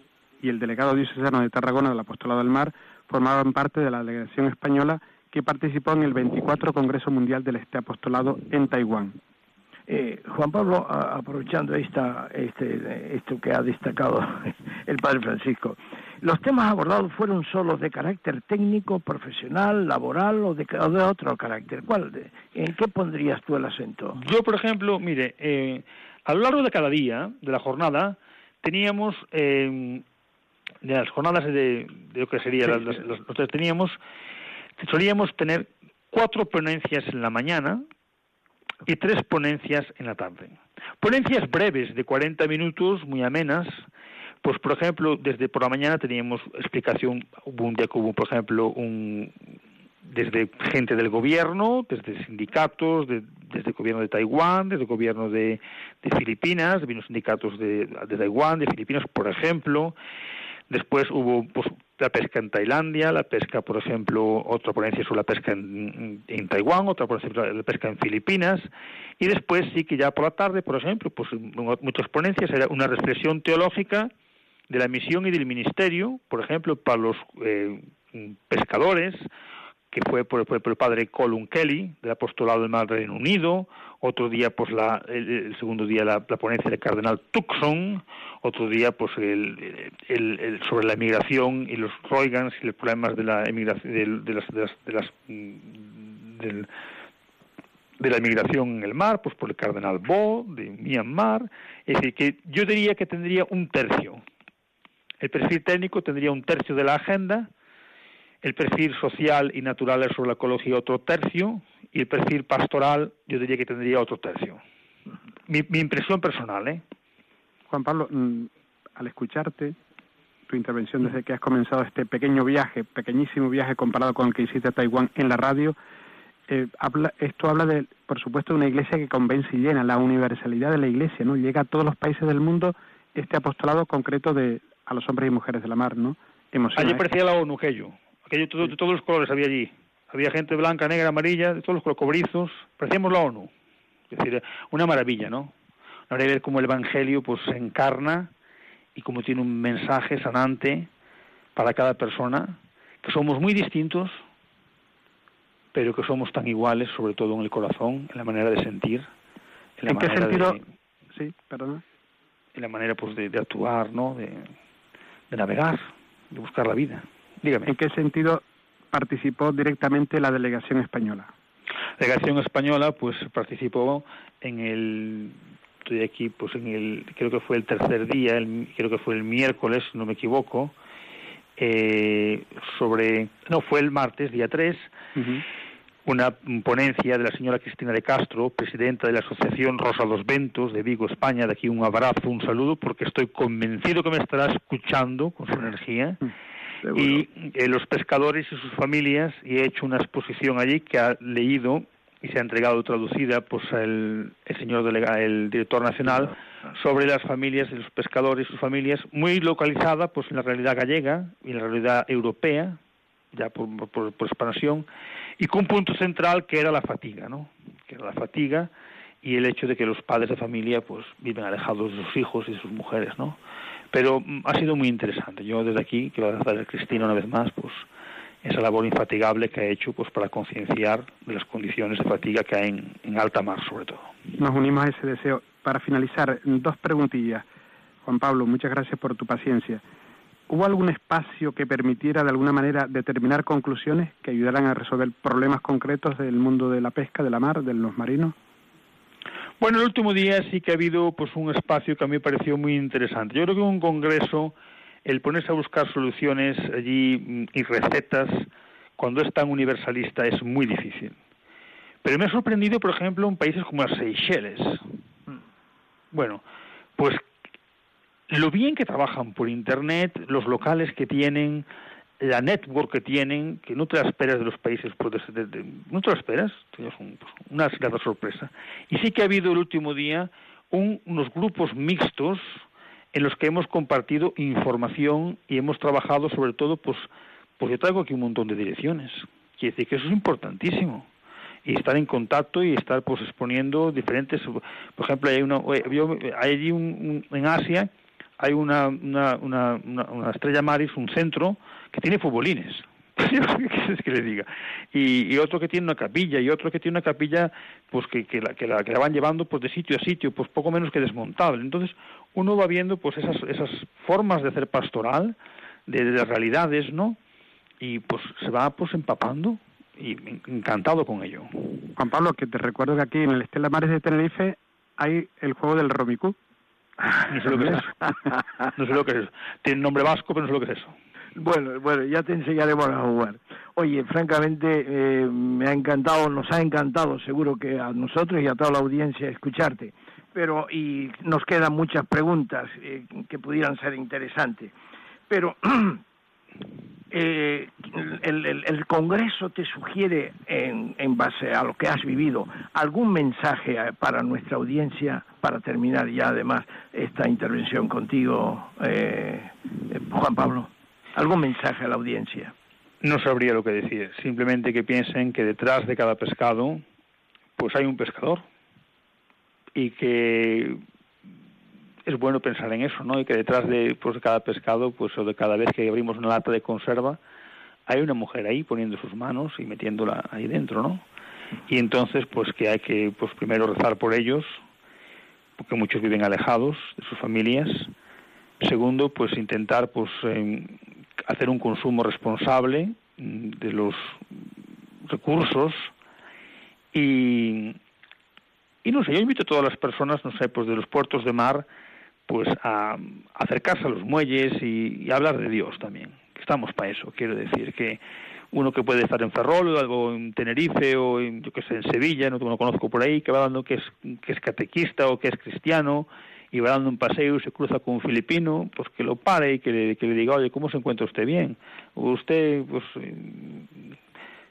y el delegado diocesano de Tarragona del Apostolado del Mar, formaban parte de la delegación española que participó en el 24 Congreso Mundial del Este Apostolado en Taiwán. Eh, Juan Pablo, a- aprovechando esta, este, esto que ha destacado [laughs] el padre Francisco, ¿los temas abordados fueron solo de carácter técnico, profesional, laboral o de, o de otro carácter? ¿Cuál, de- ¿En qué pondrías tú el acento? Yo, por ejemplo, mire, eh, a lo largo de cada día de la jornada teníamos eh, de las jornadas de, de lo que sería Sí, las, las- las- nosotros teníamos solíamos tener cuatro ponencias en la mañana y tres ponencias en la tarde. Ponencias breves de 40 minutos, muy amenas. Pues, por ejemplo, desde por la mañana teníamos explicación, hubo un día que hubo, por ejemplo, un, desde gente del gobierno, desde sindicatos, de- desde el gobierno de Taiwán, desde el gobierno de, de Filipinas, vino sindicatos de, de Taiwán, de Filipinas, por ejemplo. Después hubo pues, la pesca en Tailandia, la pesca, por ejemplo, otra ponencia sobre la pesca en, Taiwán, otra por ejemplo la pesca en Filipinas, y después sí que ya por la tarde, por ejemplo, pues muchas ponencias era una reflexión teológica de la misión y del ministerio, por ejemplo, para los eh, pescadores, que fue por, por- por el padre Colum Kelly, del apostolado del Mar del Reino Unido, otro día pues la, el, segundo día la, ponencia del cardenal Tucson, otro día pues el, sobre la emigración y los Roygans y los problemas de la emigración del- de, las, de las, de las, mm, del- de la emigración en el mar, pues por el cardenal Bo, de Myanmar, es decir, que yo diría que tendría un tercio. El perfil técnico tendría un tercio de la agenda, el perfil social y natural sobre la ecología otro tercio, y el perfil pastoral yo diría que tendría otro tercio. Mi, mi impresión personal, ¿eh? Juan Pablo, mm, al escucharte tu intervención desde que has comenzado este pequeño viaje, pequeñísimo viaje comparado con el que hiciste a Taiwán en la radio, eh, habla, esto habla de, por supuesto, de una iglesia que convence y llena, la universalidad de la iglesia, ¿no? Llega a todos los países del mundo este apostolado concreto de a los hombres y mujeres de la mar, ¿no? Emociona, Allí ¿eh? parecía la ONU, aquello. aquello todo- de todos los colores había allí. Había gente blanca, negra, amarilla, de todos los colores, cobrizos. Parecíamos la ONU. Es decir, una maravilla, ¿no? Una maravilla ver cómo el Evangelio pues se encarna y cómo tiene un mensaje sanante para cada persona, que somos muy distintos, pero que somos tan iguales, sobre todo en el corazón, en la manera de sentir, en la ¿En qué sentido? de, Sí, perdona. en la manera pues de, de actuar, ¿no? De, de navegar, de buscar la vida. Dígame. ¿En qué sentido participó directamente la delegación española? La delegación española pues participó en el estoy aquí pues en el creo que fue el tercer día el- creo que fue el miércoles si no me equivoco eh, sobre no fue el martes día 3 una ponencia de la señora Cristina de Castro, presidenta de la Asociación Rosa dos Ventos de Vigo, España. De aquí un abrazo, un saludo, porque estoy convencido que me estará escuchando con su energía. Y eh, los pescadores y sus familias, y he hecho una exposición allí que ha leído y se ha entregado traducida pues el, el señor delega, el director nacional sobre las familias de los pescadores y sus familias muy localizada pues en la realidad gallega y en la realidad europea ya por, por, por expansión y con un punto central que era la fatiga no que era la fatiga y el hecho de que los padres de familia pues viven alejados de sus hijos y de sus mujeres no pero mm, ha sido muy interesante yo desde aquí quiero agradecer a Cristina una vez más pues esa labor infatigable que ha hecho pues para concienciar de las condiciones de fatiga que hay en, en alta mar sobre todo. Nos unimos a ese deseo. Para finalizar, dos preguntillas. Juan Pablo, muchas gracias por tu paciencia. ¿Hubo algún espacio que permitiera de alguna manera determinar conclusiones que ayudaran a resolver problemas concretos del mundo de la pesca, de la mar, de los marinos? Bueno, el último día sí que ha habido pues un espacio que a mí me pareció muy interesante. Yo creo que un congreso, el ponerse a buscar soluciones allí mm, y recetas, cuando es tan universalista, es muy difícil. Pero me ha sorprendido, por ejemplo, en países como las Seychelles. Bueno, pues lo bien que trabajan por Internet, los locales que tienen, la network que tienen, que no te la esperas de los países, pues, de- de- no te la esperas, un- una grata sorpresa. Y sí que ha habido el último día un- unos grupos mixtos en los que hemos compartido información y hemos trabajado sobre todo, pues, pues yo traigo aquí un montón de direcciones. Quiere decir que eso es importantísimo y estar en contacto y estar pues exponiendo diferentes por ejemplo hay una yo- hay allí un, un- en Asia hay una una, una, una, estrella maris un centro que tiene futbolines [laughs] ¿Qué quieres que le diga? Y, y, otro que tiene una capilla, y otro que tiene una capilla, pues que, que, la, que, la, que la van llevando pues de sitio a sitio, pues poco menos que desmontable. Entonces, uno va viendo pues esas, esas formas de hacer pastoral, de, de realidades, ¿no? Y pues se va pues empapando y encantado con ello. Juan Pablo, que te recuerdo que aquí en el Estela Mares de Tenerife hay el juego del Romicú. No sé lo que es eso. No sé lo que es eso. Tiene nombre vasco, pero no sé lo que es eso. Bueno, bueno, ya te enseñaremos a jugar. Oye, francamente, eh, me ha encantado, nos ha encantado, seguro que a nosotros y a toda la audiencia escucharte. Pero, y nos quedan muchas preguntas eh, que pudieran ser interesantes. Pero, [clears throat] eh, el, Congreso te sugiere, en, base a lo que has vivido, algún mensaje para nuestra audiencia para terminar ya, además, esta intervención contigo, eh, Juan Pablo. ¿Algún mensaje a la audiencia? No sabría lo que decir. Simplemente que piensen que detrás de cada pescado, pues hay un pescador. Y que es bueno pensar en eso, ¿no? Y que detrás de pues, cada pescado, pues o de cada vez que abrimos una lata de conserva, hay una mujer ahí poniendo sus manos y metiéndola ahí dentro, ¿no? Y entonces, pues que hay que, pues primero rezar por ellos, porque muchos viven alejados de sus familias. Segundo, pues intentar, pues, eh, hacer un consumo responsable de los recursos y, y no sé, yo invito a todas las personas, no sé, pues de los puertos de mar, pues a, acercarse a los muelles y, hablar de Dios también, estamos para eso, quiero decir que uno que puede estar en Ferrol o en Tenerife o en, yo que sé, en Sevilla, no conozco por ahí, que va dando que es, que es catequista o que es cristiano y va dando un paseo y se cruza con un filipino, pues que lo pare y que le, diga, oye, ¿cómo se encuentra usted bien? usted, pues,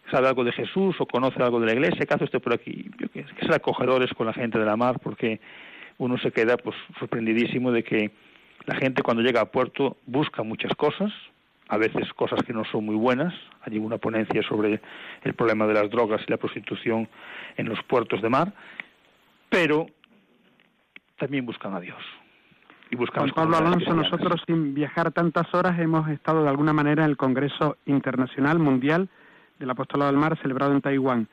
sabe algo de Jesús o conoce algo de la iglesia, ¿qué hace usted por aquí? Yo que, que acogedores con la gente de la mar, porque uno se queda pues sorprendidísimo de que la gente cuando llega a puerto busca muchas cosas, a veces cosas que no son muy buenas. Hay una ponencia sobre el problema de las drogas y la prostitución en los puertos de mar, pero también buscan a Dios. Y buscamos Juan Pablo Alonso, nosotros sin viajar tantas horas hemos estado de alguna manera en el Congreso Internacional Mundial del Apostolado del Mar celebrado en Taiwán.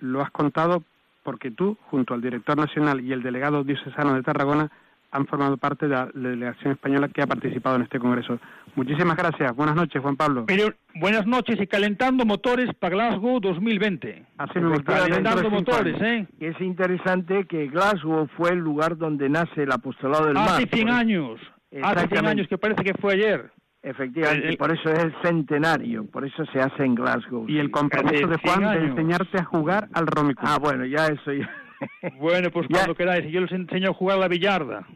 Lo has contado porque tú, junto al director nacional y el delegado diocesano de Tarragona, han formado parte de la delegación española que ha participado en este congreso. Muchísimas gracias. Buenas noches, Juan Pablo. Pero, buenas noches y calentando motores para Glasgow 2020. Así me gusta. Calentando motores, ¿eh? Es interesante que Glasgow fue el lugar donde nace el apostolado del mar. Hace 100 años. Hace 100 años, que parece que fue ayer. Efectivamente, el, el, por eso es el centenario, por eso se hace en Glasgow. Y el compromiso de Juan de enseñarte a jugar al Romicú. Ah, bueno, ya eso ya... Bueno, pues [laughs] cuando queráis, yo les enseño a jugar a la billarda.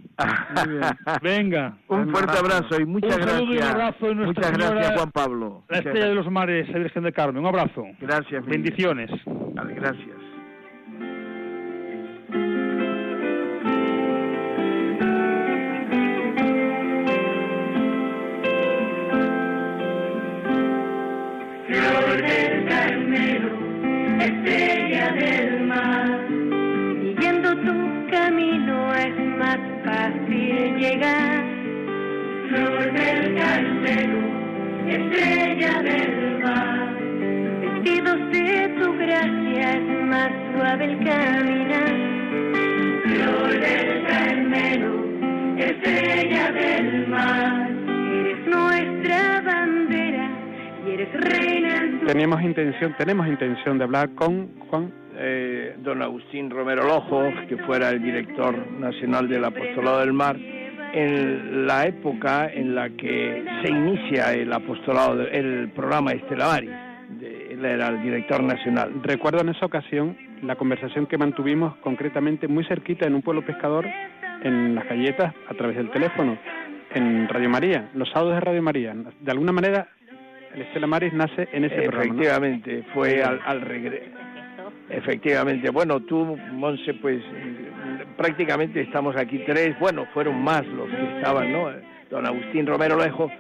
Venga. Un fuerte abrazo y muchas un saludo gracias. y un abrazo de muchas Nuestra gracias, Señora, Juan Pablo. La Muchas estrella de los mares, la Virgen del Carmen. Un abrazo. Gracias. mi Bendiciones. Vale, gracias. Estrella del mar, siguiendo tu camino es más fácil llegar. Flor del Carmelo, estrella del mar, vestidos de tu gracia es más suave el caminar. Flor del Carmelo, estrella del mar, eres Teníamos intención, tenemos intención de hablar con Juan eh, don Agustín Romero Lojo, que fuera el director nacional del Apostolado del Mar, en la época en la que se inicia el apostolado, el programa Estela Maris. De- Él era el director nacional. Recuerdo en esa ocasión la conversación que mantuvimos concretamente muy cerquita en un pueblo pescador, en las galletas, a través del teléfono, en Radio María, los sábados de Radio María. De alguna manera, el Estela Maris nace en ese programa. ¿no? Efectivamente, fue al, al regreso. Efectivamente, bueno, tú, Monse, pues prácticamente estamos aquí tres, bueno, fueron más los que estaban, ¿no? Don Agustín Romero Lejo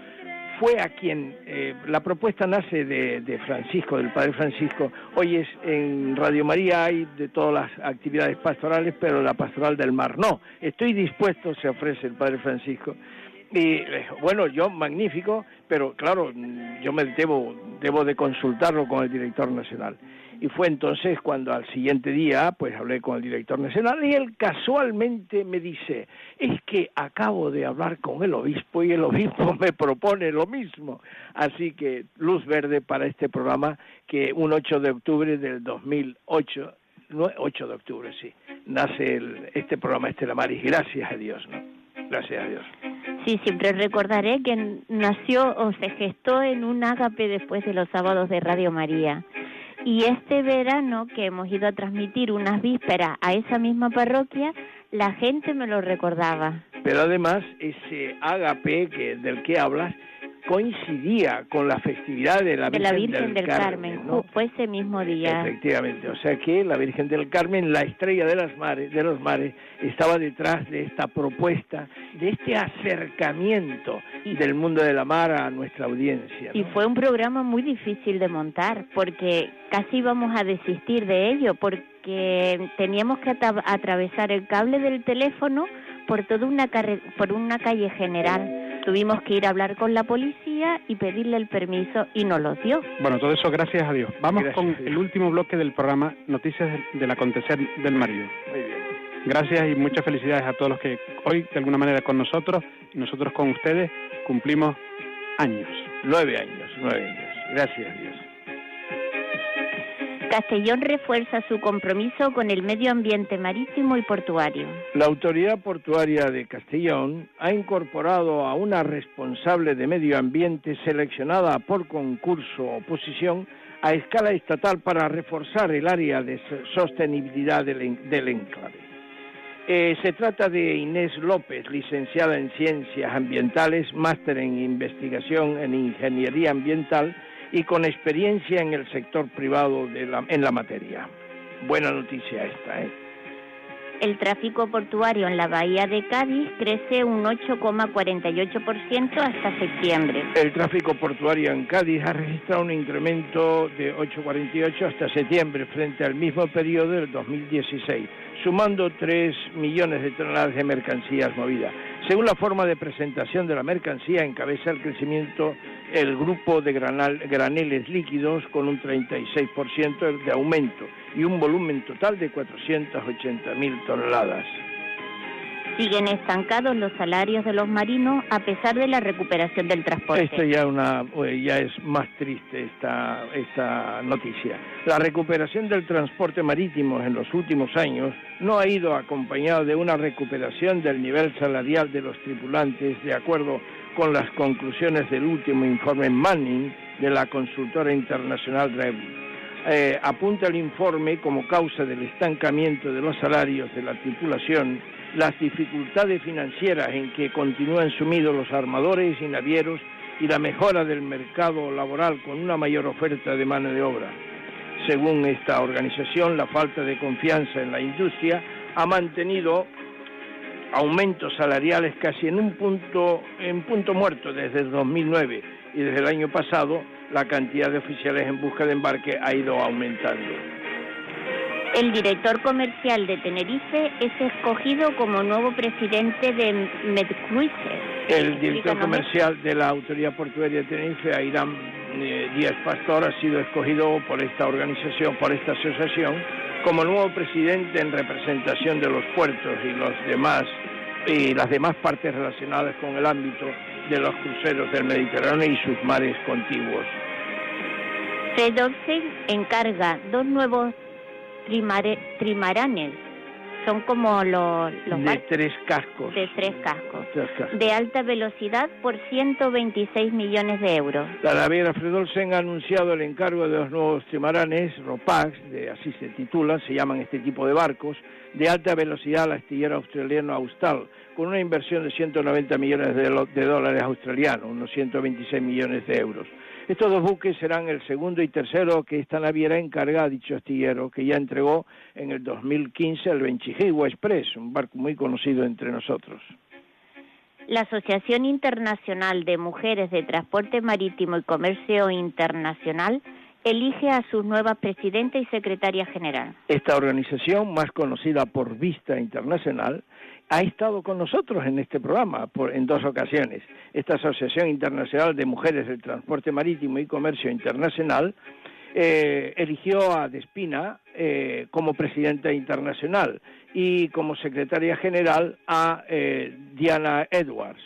fue a quien eh, la propuesta nace de, de Francisco, del Padre Francisco. Hoy es en Radio María hay de todas las actividades pastorales, pero la pastoral del mar no. Estoy dispuesto, se ofrece el Padre Francisco. Y eh, bueno, yo magnífico, pero claro, yo me debo debo de consultarlo con el director nacional. Y fue entonces cuando al siguiente día, pues hablé con el director nacional y él casualmente me dice, es que acabo de hablar con el obispo y el obispo [laughs] me propone lo mismo. Así que luz verde para este programa que un 8 de octubre del 2008, 8 de octubre, sí, nace este programa Estela Maris, gracias a Dios, ¿no? Gracias a Dios. Sí, siempre recordaré que nació o se gestó en un ágape después de los sábados de Radio María. Y este verano que hemos ido a transmitir unas vísperas a esa misma parroquia, la gente me lo recordaba. Pero además, ese ágape que, del que hablas coincidía con la festividad de la, Virgen, del, Carmen, fue ese mismo día. Efectivamente, o sea que la Virgen del Carmen, la estrella de las mares, de los mares, estaba detrás de esta propuesta, de este acercamiento del mundo de la mar a nuestra audiencia. Y fue un programa muy difícil de montar, porque casi íbamos a desistir de ello, porque teníamos que atravesar el cable del teléfono por toda una por una calle general tuvimos que ir a hablar con la policía y pedirle el permiso y nos lo dio. Bueno, todo eso gracias a Dios. Vamos con el último bloque del programa, Noticias del acontecer del marido. Muy bien. Gracias y muchas felicidades a todos los que hoy, de alguna manera, con nosotros y nosotros con ustedes, cumplimos años. Nueve años, nueve años. Gracias a Dios. Castellón refuerza su compromiso con el medio ambiente marítimo y portuario. La autoridad portuaria de Castellón ha incorporado a una responsable de medio ambiente seleccionada por concurso o posición a escala estatal para reforzar el área de sostenibilidad del, enclave. Eh, se trata de Inés López, licenciada en Ciencias Ambientales, máster en Investigación en Ingeniería Ambiental y con experiencia en el sector privado de la, en la materia. Buena noticia esta, ¿eh? El tráfico portuario en la bahía de Cádiz crece un 8,48% hasta septiembre. El tráfico portuario en Cádiz ha registrado un incremento de 8,48 hasta septiembre frente al mismo periodo del 2016, sumando 3 millones de toneladas de mercancías movidas. Según la forma de presentación de la mercancía, encabeza el crecimiento el grupo de graneles líquidos con un 36% de aumento y un volumen total de 480.000 toneladas. Siguen estancados los salarios de los marinos a pesar de la recuperación del transporte. Esto ya, una, ya es más triste esta, esta noticia. La recuperación del transporte marítimo en los últimos años no ha ido acompañado de una recuperación del nivel salarial de los tripulantes de acuerdo con las conclusiones del último informe Manning de la consultora internacional Revlin. Eh, apunta el informe como causa del estancamiento de los salarios de la tripulación las dificultades financieras en que continúan sumidos los armadores y navieros y la mejora del mercado laboral con una mayor oferta de mano de obra. Según esta organización, la falta de confianza en la industria ha mantenido aumentos salariales casi en un punto, en punto muerto desde el 2009 y desde el año pasado la cantidad de oficiales en busca de embarque ha ido aumentando. El director comercial de Tenerife es escogido como nuevo presidente de MedCruises. El director comercial de la Autoridad Portuaria de Tenerife, Ayrán eh, Díaz Pastor, ha sido escogido por esta organización, por esta asociación, como nuevo presidente en representación de los puertos y los demás y las demás partes relacionadas con el ámbito de los cruceros del Mediterráneo y sus mares contiguos. Redoxen encarga dos nuevos trimaranes. Son como los, de tres cascos. De tres cascos, de alta velocidad por 126 millones de euros. La naviera Fredolsen ha anunciado el encargo de los nuevos trimaranes ROPAX, de, así se titulan, se llaman este tipo de barcos, de alta velocidad al astillero australiano Austral, con una inversión de 190 millones de dólares australianos, unos 126 millones de euros. Estos dos buques serán el segundo y tercero que esta naviera encarga a dicho astillero, que ya entregó en el 2015 el Benchihiwa Express, un barco muy conocido entre nosotros. La Asociación Internacional de Mujeres de Transporte Marítimo y Comercio Internacional elige a su nueva presidenta y secretaria general. Esta organización, más conocida por Vista Internacional, ha estado con nosotros en este programa por, en dos ocasiones. Esta Asociación Internacional de Mujeres del Transporte Marítimo y Comercio Internacional eh, eligió a Despina eh, como presidenta internacional y como secretaria general a eh, Diana Edwards.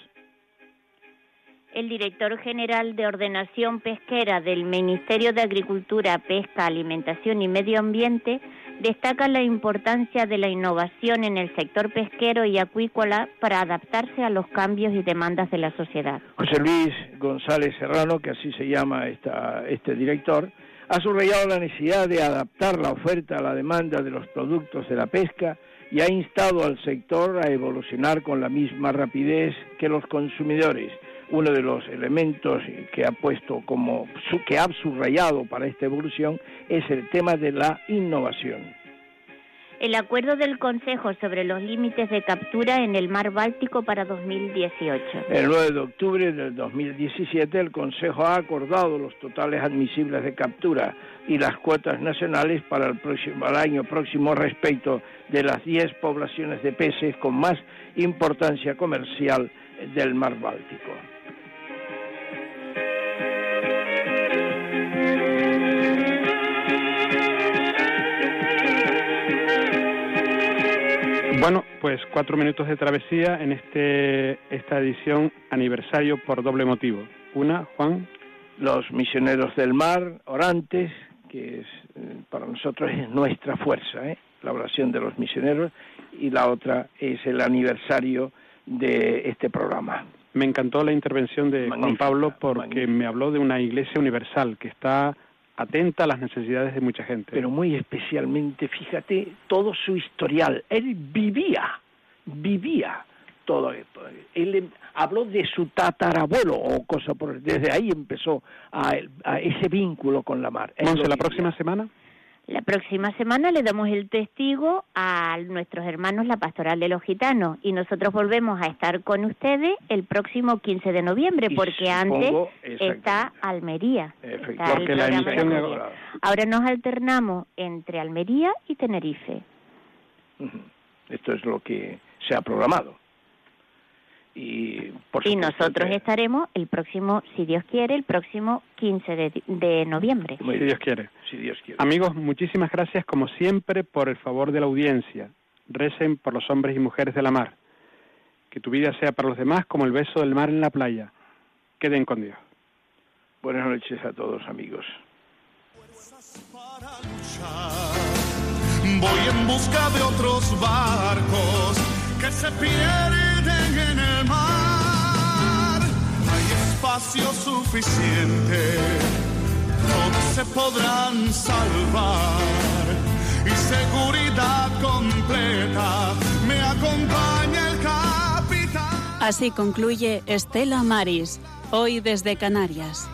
El director general de Ordenación Pesquera del Ministerio de Agricultura, Pesca, Alimentación y Medio Ambiente destaca la importancia de la innovación en el sector pesquero y acuícola para adaptarse a los cambios y demandas de la sociedad. José Luis González Serrano, que así se llama esta, este director, ha subrayado la necesidad de adaptar la oferta a la demanda de los productos de la pesca y ha instado al sector a evolucionar con la misma rapidez que los consumidores uno de los elementos que ha puesto como que ha subrayado para esta evolución es el tema de la innovación. El acuerdo del Consejo sobre los límites de captura en el mar Báltico para 2018. El 9 de octubre del 2017 el Consejo ha acordado los totales admisibles de captura y las cuotas nacionales para el, próximo, el año próximo respecto de las 10 poblaciones de peces con más importancia comercial del mar Báltico. Bueno, pues cuatro minutos de travesía en este esta edición aniversario por doble motivo. Una, Juan. Los misioneros del mar, orantes, que es, eh, para nosotros es nuestra fuerza, ¿eh? la oración de los misioneros, y la otra es el aniversario de este programa. Me encantó la intervención de Juan Pablo porque me habló de una iglesia universal que está atenta a las necesidades de mucha gente. Pero muy especialmente, fíjate, todo su historial. Él vivía, vivía todo esto. Él em, habló de su tatarabuelo o cosa por desde ahí empezó a, ese vínculo con la mar. Monse, la próxima semana la próxima semana le damos el testigo a nuestros hermanos la Pastoral de los Gitanos y nosotros volvemos a estar con ustedes el próximo 15 de noviembre porque antes está Almería. porque la emisión Ahora nos alternamos entre Almería y Tenerife. Esto es lo que se ha programado. Y, nosotros estaremos el próximo, si Dios quiere, el próximo 15 de, noviembre. si Dios quiere. Si Dios quiere. Amigos, muchísimas gracias como siempre por el favor de la audiencia. Recen por los hombres y mujeres de la mar. Que tu vida sea para los demás como el beso del mar en la playa. Queden con Dios. Buenas noches a todos, amigos. Voy en busca de otros barcos que se pierden en el mar. Hay espacio suficiente, todos se podrán salvar. Y seguridad completa, me acompaña el capitán. Así concluye Estela Maris, hoy desde Canarias.